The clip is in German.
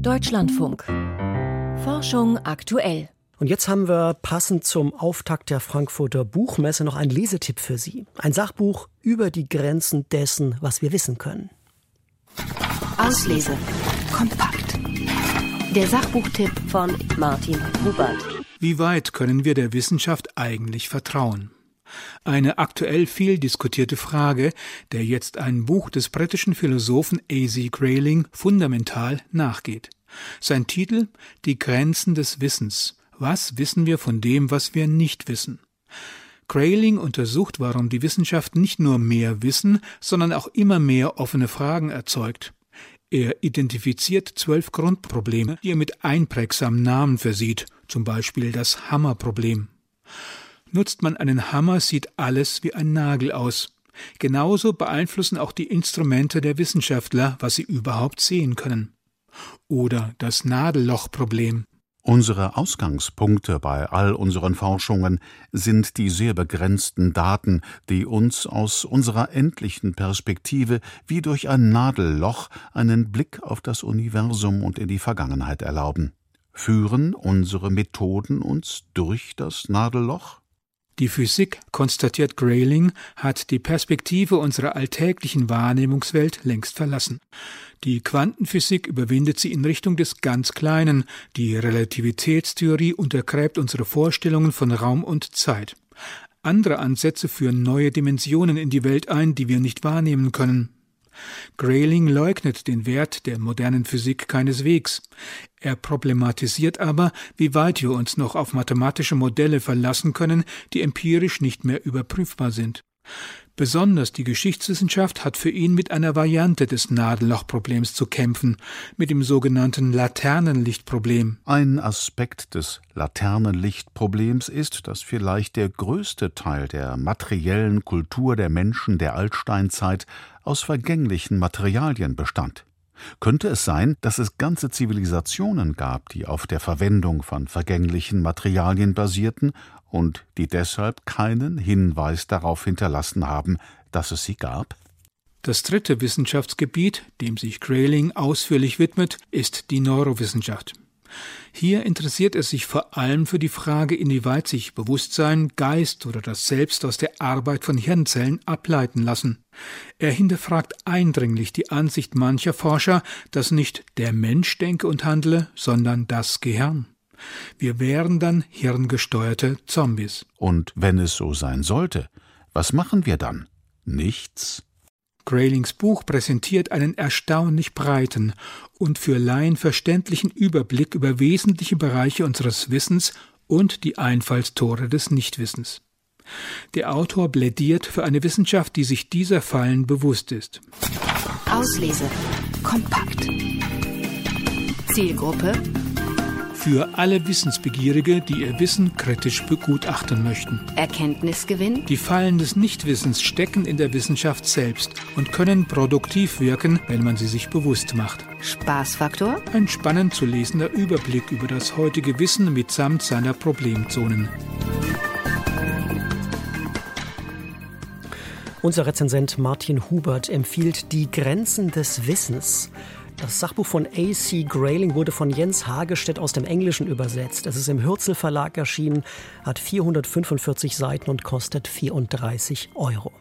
Deutschlandfunk. Forschung aktuell. Und jetzt haben wir passend zum Auftakt der Frankfurter Buchmesse noch einen Lesetipp für Sie. Ein Sachbuch über die Grenzen dessen, was wir wissen können. Auslese. Kompakt. Der Sachbuchtipp von Martin Hubert. Wie weit können wir der Wissenschaft eigentlich vertrauen? Eine aktuell viel diskutierte Frage, der jetzt ein Buch des britischen Philosophen A.Z. Grayling fundamental nachgeht. Sein Titel Die Grenzen des Wissens. Was wissen wir von dem, was wir nicht wissen? Grayling untersucht, warum die Wissenschaft nicht nur mehr Wissen, sondern auch immer mehr offene Fragen erzeugt. Er identifiziert zwölf Grundprobleme, die er mit einprägsamen Namen versieht, zum Beispiel das Hammerproblem. Nutzt man einen Hammer, sieht alles wie ein Nagel aus. Genauso beeinflussen auch die Instrumente der Wissenschaftler, was sie überhaupt sehen können. Oder das Nadellochproblem. Unsere Ausgangspunkte bei all unseren Forschungen sind die sehr begrenzten Daten, die uns aus unserer endlichen Perspektive wie durch ein Nadelloch einen Blick auf das Universum und in die Vergangenheit erlauben. Führen unsere Methoden uns durch das Nadelloch? Die Physik, konstatiert Grayling, hat die Perspektive unserer alltäglichen Wahrnehmungswelt längst verlassen. Die Quantenphysik überwindet sie in Richtung des ganz Kleinen, die Relativitätstheorie untergräbt unsere Vorstellungen von Raum und Zeit. Andere Ansätze führen neue Dimensionen in die Welt ein, die wir nicht wahrnehmen können. Grayling leugnet den Wert der modernen Physik keineswegs. Er problematisiert aber, wie weit wir uns noch auf mathematische Modelle verlassen können, die empirisch nicht mehr überprüfbar sind. Besonders die Geschichtswissenschaft hat für ihn mit einer Variante des Nadellochproblems zu kämpfen, mit dem sogenannten Laternenlichtproblem. Ein Aspekt des Laternenlichtproblems ist, dass vielleicht der größte Teil der materiellen Kultur der Menschen der Altsteinzeit aus vergänglichen Materialien bestand. Könnte es sein, dass es ganze Zivilisationen gab, die auf der Verwendung von vergänglichen Materialien basierten und die deshalb keinen Hinweis darauf hinterlassen haben, dass es sie gab? Das dritte Wissenschaftsgebiet, dem sich Grayling ausführlich widmet, ist die Neurowissenschaft. Hier interessiert er sich vor allem für die Frage, inwieweit sich Bewusstsein, Geist oder das Selbst aus der Arbeit von Hirnzellen ableiten lassen. Er hinterfragt eindringlich die Ansicht mancher Forscher, dass nicht der Mensch denke und handle, sondern das Gehirn. Wir wären dann hirngesteuerte Zombies. Und wenn es so sein sollte, was machen wir dann? Nichts? Graylings Buch präsentiert einen erstaunlich breiten und für Laien verständlichen Überblick über wesentliche Bereiche unseres Wissens und die Einfallstore des Nichtwissens. Der Autor plädiert für eine Wissenschaft, die sich dieser Fallen bewusst ist. Auslese. Kompakt. Zielgruppe für alle Wissensbegierige, die ihr Wissen kritisch begutachten möchten. Erkenntnisgewinn. Die Fallen des Nichtwissens stecken in der Wissenschaft selbst und können produktiv wirken, wenn man sie sich bewusst macht. Spaßfaktor. Ein spannend zu lesender Überblick über das heutige Wissen mitsamt seiner Problemzonen. Unser Rezensent Martin Hubert empfiehlt die Grenzen des Wissens. Das Sachbuch von A.C. Grayling wurde von Jens Hagestedt aus dem Englischen übersetzt. Es ist im Hürzel Verlag erschienen, hat 445 Seiten und kostet 34 Euro.